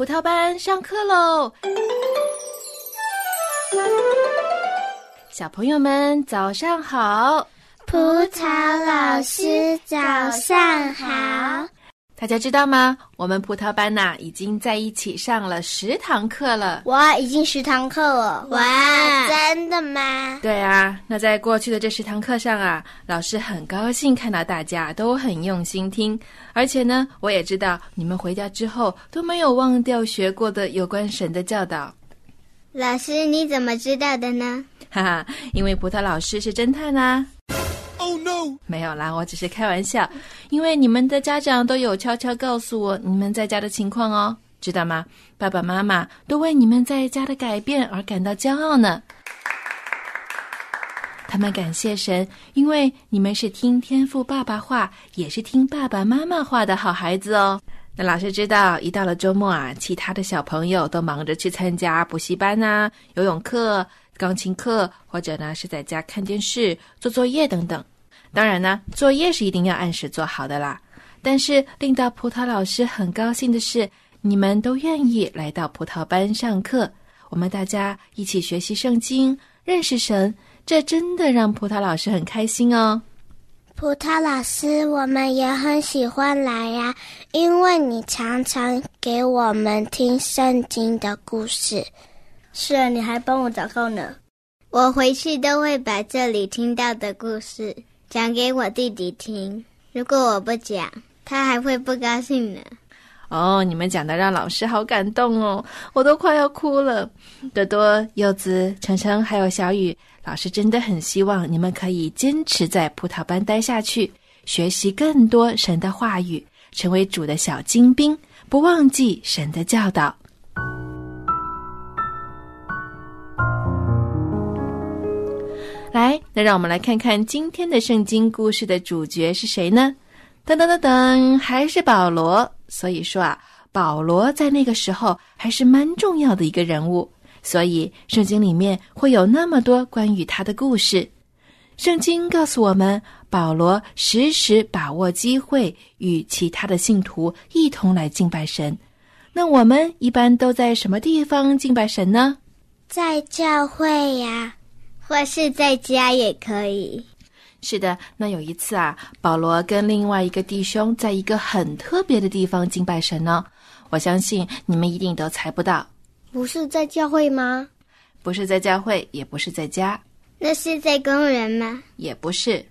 葡萄班上课喽！小朋友们早上好，葡萄老师早上好。大家知道吗？我们葡萄班呐，已经在一起上了十堂课了。哇，已经十堂课了！哇，真的吗？对啊，那在过去的这十堂课上啊，老师很高兴看到大家都很用心听，而且呢，我也知道你们回家之后都没有忘掉学过的有关神的教导。老师，你怎么知道的呢？哈哈，因为葡萄老师是侦探呐。Oh no！没有啦，我只是开玩笑。因为你们的家长都有悄悄告诉我你们在家的情况哦，知道吗？爸爸妈妈都为你们在家的改变而感到骄傲呢。他们感谢神，因为你们是听天赋爸爸话，也是听爸爸妈妈话的好孩子哦。那老师知道，一到了周末啊，其他的小朋友都忙着去参加补习班呐、游泳课、钢琴课，或者呢是在家看电视、做作业等等。当然呢，作业是一定要按时做好的啦。但是令到葡萄老师很高兴的是，你们都愿意来到葡萄班上课，我们大家一起学习圣经、认识神，这真的让葡萄老师很开心哦。葡萄老师，我们也很喜欢来呀，因为你常常给我们听圣经的故事。是啊，你还帮我祷告呢。我回去都会把这里听到的故事。讲给我弟弟听。如果我不讲，他还会不高兴呢。哦，你们讲的让老师好感动哦，我都快要哭了。多多、柚子、程程还有小雨，老师真的很希望你们可以坚持在葡萄班待下去，学习更多神的话语，成为主的小精兵，不忘记神的教导。来，那让我们来看看今天的圣经故事的主角是谁呢？噔噔噔噔，还是保罗。所以说啊，保罗在那个时候还是蛮重要的一个人物，所以圣经里面会有那么多关于他的故事。圣经告诉我们，保罗时时把握机会与其他的信徒一同来敬拜神。那我们一般都在什么地方敬拜神呢？在教会呀。或是在家也可以。是的，那有一次啊，保罗跟另外一个弟兄在一个很特别的地方敬拜神呢。我相信你们一定都猜不到，不是在教会吗？不是在教会，也不是在家。那是在公园吗？也不是。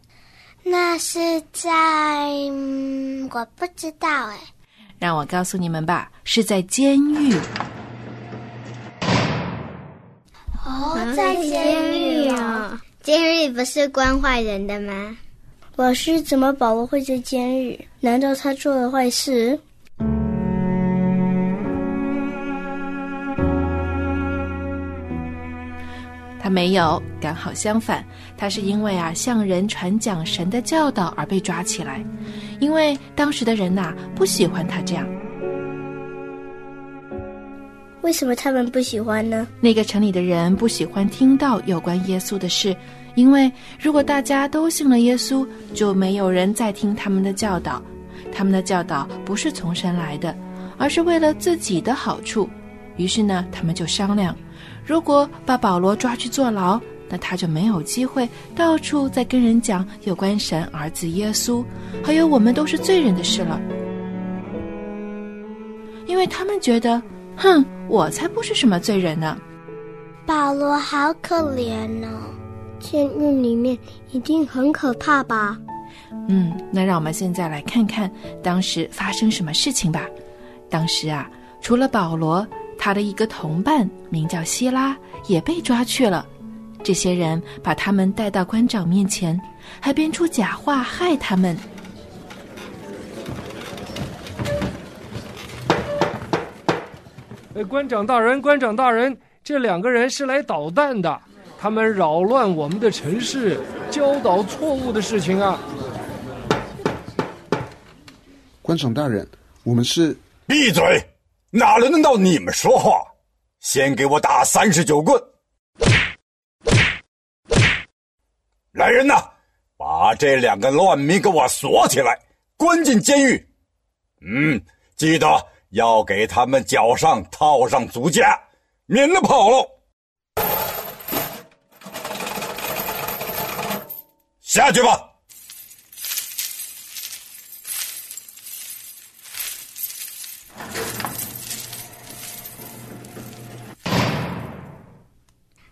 那是在……我不知道哎。让我告诉你们吧，是在监狱。哦，在监狱啊！监狱不是关坏人的吗？老师，怎么保罗会在监狱？难道他做了坏事？他没有，刚好相反，他是因为啊向人传讲神的教导而被抓起来，因为当时的人呐不喜欢他这样。为什么他们不喜欢呢？那个城里的人不喜欢听到有关耶稣的事，因为如果大家都信了耶稣，就没有人再听他们的教导。他们的教导不是从神来的，而是为了自己的好处。于是呢，他们就商量：如果把保罗抓去坐牢，那他就没有机会到处在跟人讲有关神儿子耶稣，还有我们都是罪人的事了。因为他们觉得。哼，我才不是什么罪人呢！保罗好可怜哦，监狱里面一定很可怕吧？嗯，那让我们现在来看看当时发生什么事情吧。当时啊，除了保罗，他的一个同伴名叫希拉也被抓去了。这些人把他们带到官长面前，还编出假话害他们。官长大人，官长大人，这两个人是来捣蛋的，他们扰乱我们的城市，教导错误的事情啊！官长大人，我们是闭嘴，哪轮得到你们说话？先给我打三十九棍！来人呐，把这两个乱民给我锁起来，关进监狱。嗯，记得。要给他们脚上套上足架，免得跑了。下去吧。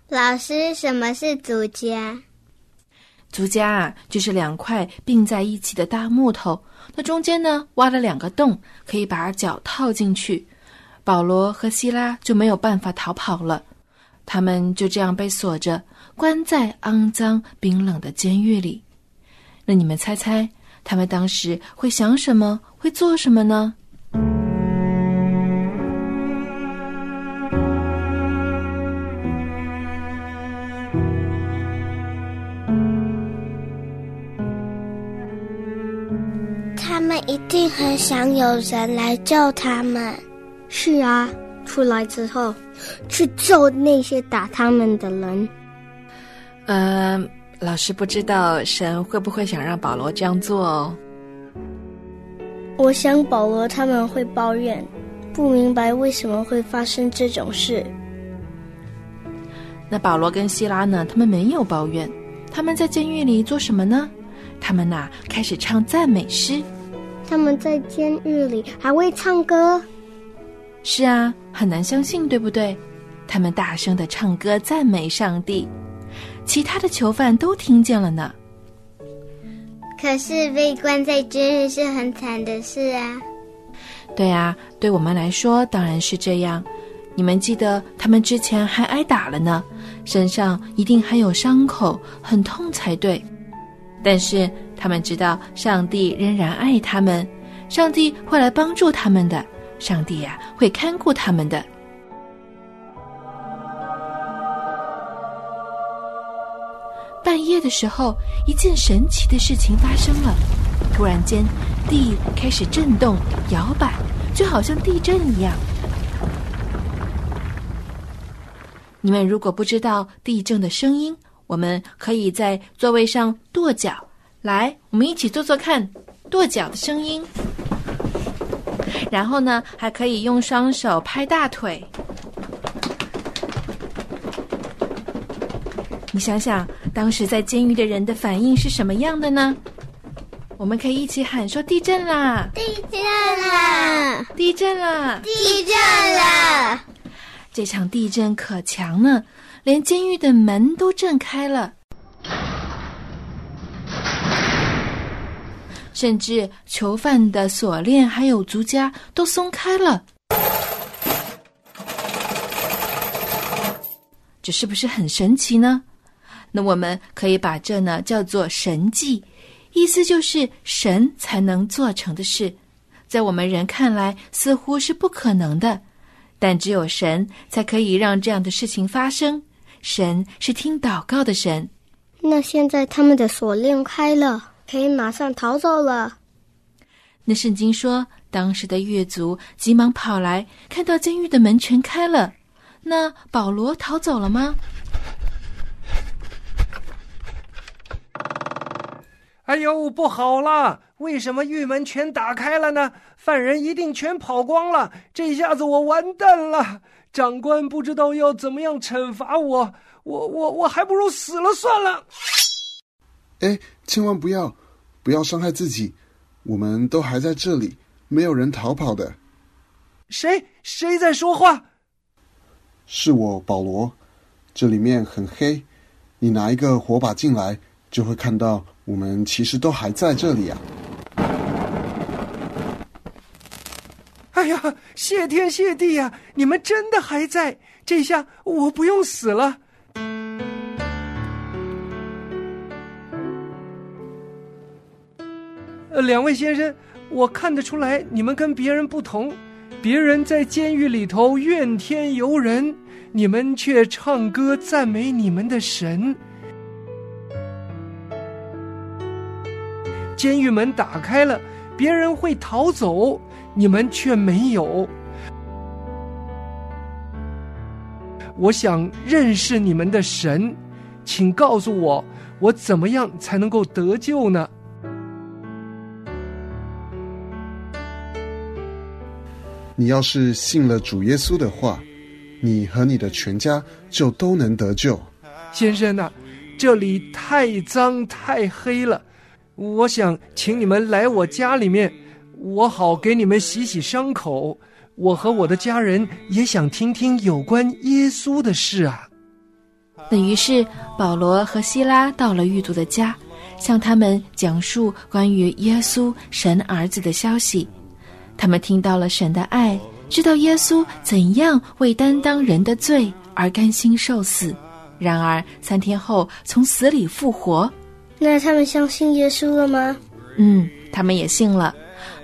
老师，什么是足架？足家啊，就是两块并在一起的大木头，那中间呢挖了两个洞，可以把脚套进去。保罗和希拉就没有办法逃跑了，他们就这样被锁着，关在肮脏冰冷的监狱里。那你们猜猜，他们当时会想什么，会做什么呢？一定很想有人来救他们。是啊，出来之后去救那些打他们的人。呃，老师不知道神会不会想让保罗这样做哦。我想保罗他们会抱怨，不明白为什么会发生这种事。那保罗跟希拉呢？他们没有抱怨，他们在监狱里做什么呢？他们呐、开始唱赞美诗。他们在监狱里还会唱歌。是啊，很难相信，对不对？他们大声的唱歌赞美上帝，其他的囚犯都听见了呢。可是被关在监狱是很惨的事啊！对啊，对我们来说当然是这样。你们记得他们之前还挨打了呢，身上一定还有伤口，很痛才对。但是他们知道上帝仍然爱他们，上帝会来帮助他们的，上帝呀、会看顾他们的。半夜的时候，一件神奇的事情发生了。突然间，地开始震动、摇摆，就好像地震一样。你们如果不知道地震的声音，我们可以在座位上跺脚。来，我们一起做做看，跺脚的声音。然后呢，还可以用双手拍大腿。你想想，当时在监狱的人的反应是什么样的呢？我们可以一起喊说：“地震啦！地震啦！地震啦！”地震啦！这场地震可强了，连监狱的门都震开了，甚至囚犯的锁链还有足夹都松开了。这是不是很神奇呢？那我们可以把这呢叫做神迹，意思就是神才能做成的事，在我们人看来似乎是不可能的。但只有神才可以让这样的事情发生。神是听祷告的神。那现在他们的锁链开了，可以马上逃走了。那圣经说，当时的狱卒急忙跑来，看到监狱的门全开了。那保罗逃走了吗？哎呦，不好了！为什么狱门全打开了呢？犯人一定全跑光了，这下子我完蛋了！长官不知道要怎么样惩罚我，我我我还不如死了算了。哎，千万不要，不要伤害自己，我们都还在这里，没有人逃跑的。谁谁在说话？是我保罗，这里面很黑，你拿一个火把进来，就会看到我们其实都还在这里啊。哎呀，谢天谢地呀、你们真的还在，这下我不用死了。两位先生，我看得出来你们跟别人不同，别人在监狱里头怨天尤人，你们却唱歌赞美你们的神。监狱门打开了，别人会逃走，你们却没有。我想认识你们的神，请告诉我，我怎么样才能够得救呢？你要是信了主耶稣的话，你和你的全家就都能得救。先生呐、这里太脏太黑了，我想请你们来我家里面，我好给你们洗洗伤口。我和我的家人也想听听有关耶稣的事啊。那于是保罗和希拉到了狱卒的家，向他们讲述关于耶稣神儿子的消息。他们听到了神的爱，知道耶稣怎样为担当人的罪而甘心受死，然而三天后从死里复活。那他们相信耶稣了吗？嗯，他们也信了。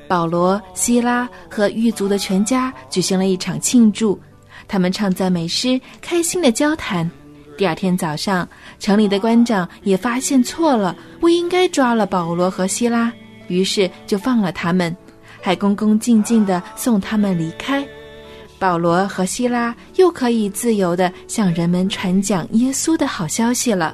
保罗、希拉和狱卒的全家举行了一场庆祝，他们唱赞美诗，开心的交谈。第二天早上，城里的官长也发现错了，不应该抓了保罗和希拉，于是就放了他们，还恭恭敬敬地送他们离开。保罗和希拉又可以自由地向人们传讲耶稣的好消息了。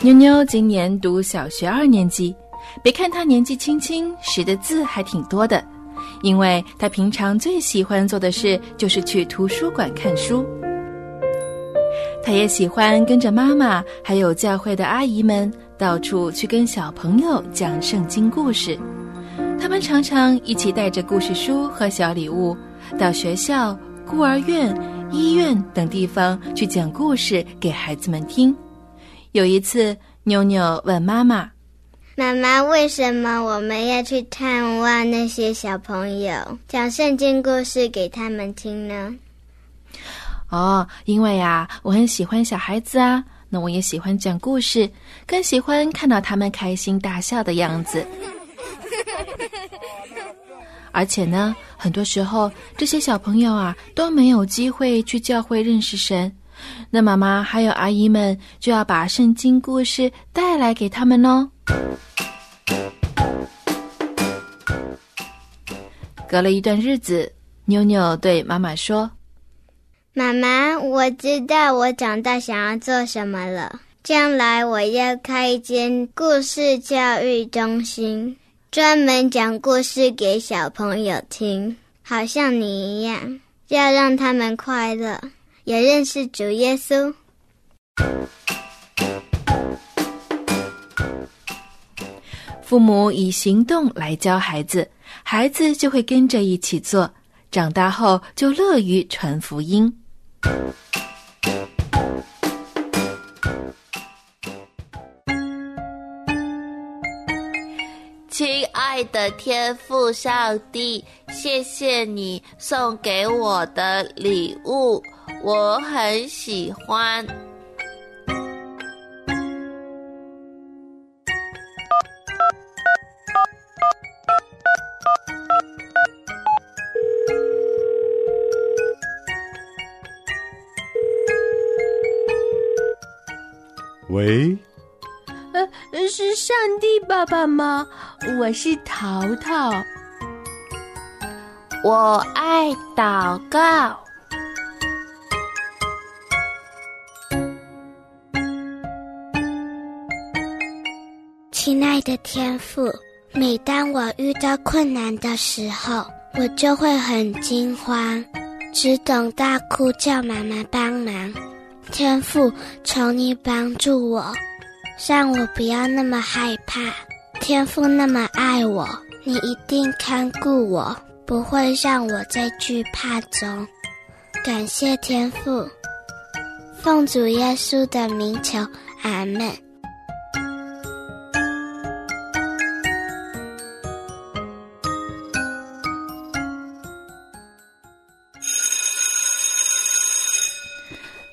妞妞今年读小学二年级，别看她年纪轻轻，识的字还挺多的，因为她平常最喜欢做的事就是去图书馆看书。她也喜欢跟着妈妈还有教会的阿姨们到处去跟小朋友讲圣经故事。他们常常一起带着故事书和小礼物到学校、孤儿院、医院等地方去讲故事给孩子们听。有一次，妞妞问妈妈妈妈，为什么我们要去探望那些小朋友，讲圣经故事给他们听呢？：“哦，因为啊，我很喜欢小孩子啊，那我也喜欢讲故事，更喜欢看到他们开心大笑的样子。而且呢，很多时候这些小朋友啊都没有机会去教会认识神，那妈妈还有阿姨们就要把圣经故事带来给他们哦。隔了一段日子，妞妞对妈妈说妈妈，我知道我长大想要做什么了。将来我要开一间故事教育中心，专门讲故事给小朋友听，好像你一样，要让他们快乐，也认识主耶稣。：“父母以行动来教孩子，孩子就会跟着一起做，长大后就乐于传福音。”亲爱的天父上帝，谢谢你送给我的礼物，我很喜欢。喂，呃，是上帝爸爸吗？我是淘淘。我爱祷告。亲爱的天父，每当我遇到困难的时候，我就会很惊慌，只懂大哭叫妈妈帮忙。天父，求你帮助我，让我不要那么害怕。天父那么爱我，你一定看顾我，不会让我在惧怕中。感谢天父，奉主耶稣的名求，阿门。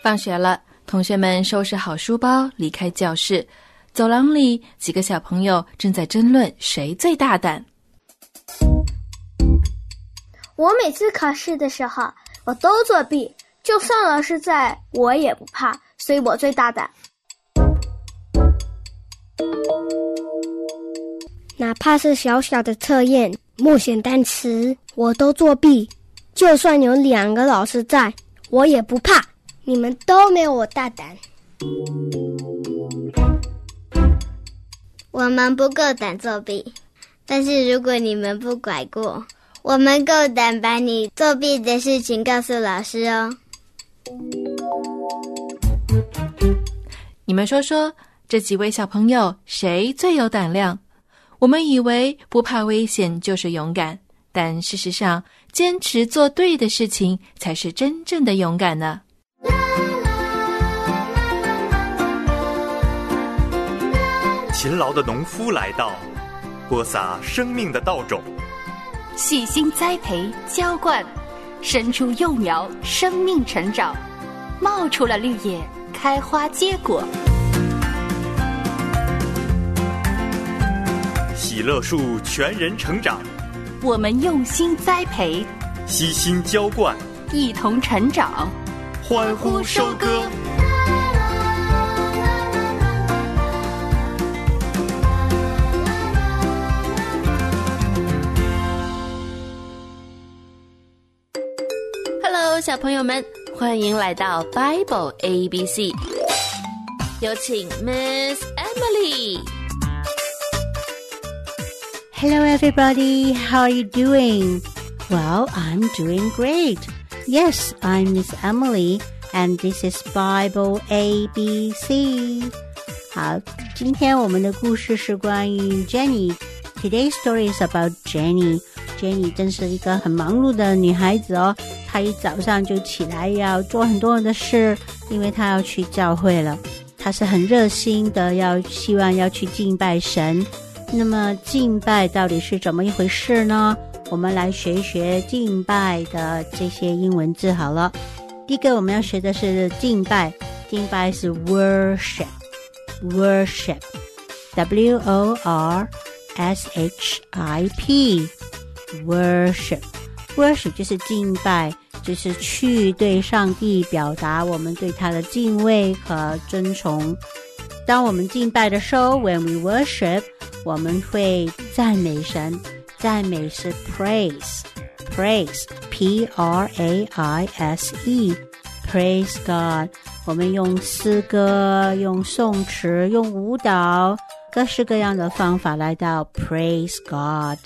放学了，同学们收拾好书包，离开教室。走廊里，几个小朋友正在争论谁最大胆。我每次考试的时候，我都作弊，就算老师在，我也不怕，所以我最大胆。哪怕是小小的测验、默写单词，我都作弊。就算有两个老师在，我也不怕。你们都没有我大胆。我们不够胆作弊，但是如果你们不拐过，我们够胆把你作弊的事情告诉老师哦。你们说说，这几位小朋友谁最有胆量？我们以为不怕危险就是勇敢，但事实上，坚持做对的事情才是真正的勇敢呢。勤劳的农夫来到，播撒生命的稻种，细心栽培浇灌，伸出幼苗，生命成长，冒出了绿叶，开花结果。喜乐树全人成长，我们用心栽培，悉心浇灌，一同成长，欢呼收割。小朋友们，欢迎来到 Bible A B C，有请 Miss Emily。 Hello, everybody. How are you doing? Well, I'm doing great. Yes, I'm Miss Emily, and this is Bible A B C. 好，今天我们的故事是关于 Jenny。Today's story is about Jenny. Jenny 真是一个很忙碌的女孩子哦。 他一早上就起来要做很多人的事，因为他要去教会了。他是很热心的，要希望要去敬拜神。那么敬拜到底是怎么一回事呢？我们来学一学敬拜的这些英文字好了。第一个我们要学的是敬拜，敬拜是 worship，worship，w o r s h i p，worship，worship 就是敬拜，就是去对上帝表达我们对他的敬畏和尊崇。当我们敬拜的时候，when we worship，我们会赞美神，赞美是 praise，praise，p r a i s e，praise God。我们用诗歌、用颂词、用舞蹈，各式各样的方法来到 praise God。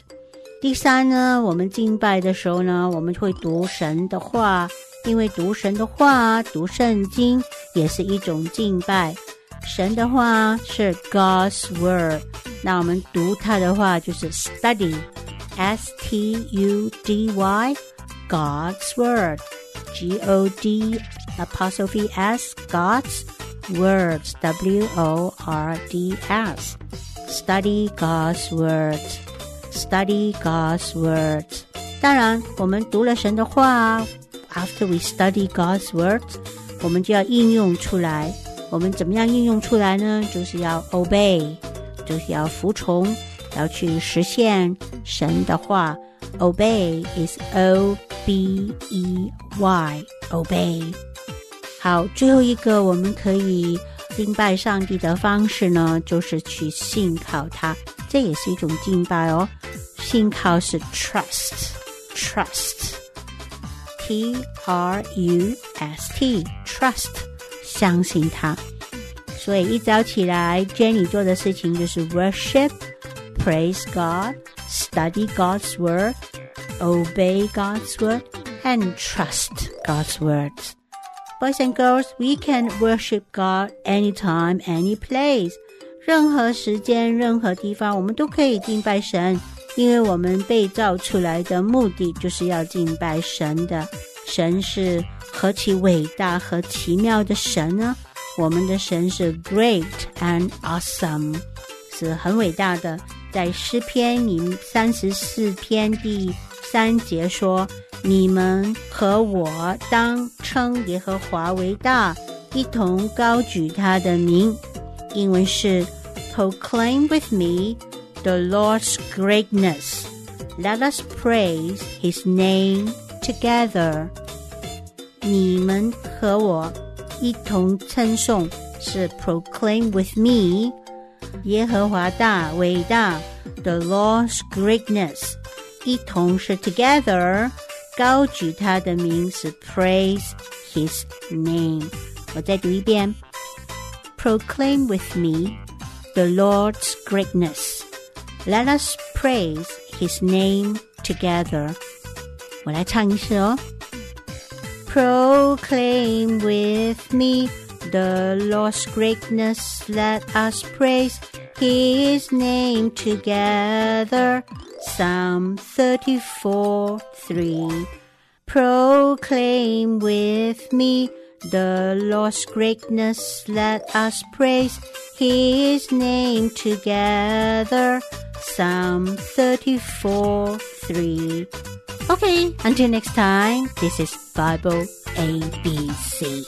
第三呢，我们敬拜的时候呢，我们会读神的话，因为读神的话、读圣经也是一种敬拜。神的话是 God's word，那我们读它的话就是 study，s t u d y，God's word，G o d apostrophe s God's words W O R D S study God's words study God's words 当然我们读了神的话 after we study God's words 我们就要应用出来。我们怎么样应用出来呢？就是要 obey 就是要服从要去实现神的话。obey is O B E Y obey 好，最后一个我们可以敬拜上帝的方式呢，就是去信靠他，这也是一种敬拜哦。信靠是 trust，trust，t r u s t，trust，相信他。所以一早起来，Jenny 做的事情就是 worship，praise God，study God's word，obey God's word，and trust God's words。Boys and girls, we can worship God anytime, any place. 任何时间、任何地方，我们都可以敬拜神， 因为我们被造出来的目的就是要敬拜神的。神是何其伟大和奇妙的神呢？我们的神是 great and awesome，是很伟大的。在诗篇里三十四篇第三节说。你们和我当称耶和华为大，一同高举他的名。英文是 Proclaim with me the Lord's greatness. Let us praise His name together. 你们和我一同称颂，是 Proclaim with me 耶和华大伟大，the Lord's greatness. 一同是 together。高举他的名是 praise his name。我再读一遍，Proclaim with me the Lord's greatness. Let us praise his name together. 我来唱一次哦。Proclaim with me the Lord's greatness. Let us praise his name together. Psalm 34 3. Proclaim with me the Lord's greatness. Let us praise his name together. Psalm 34 3. Okay, until next time, this is Bible ABC.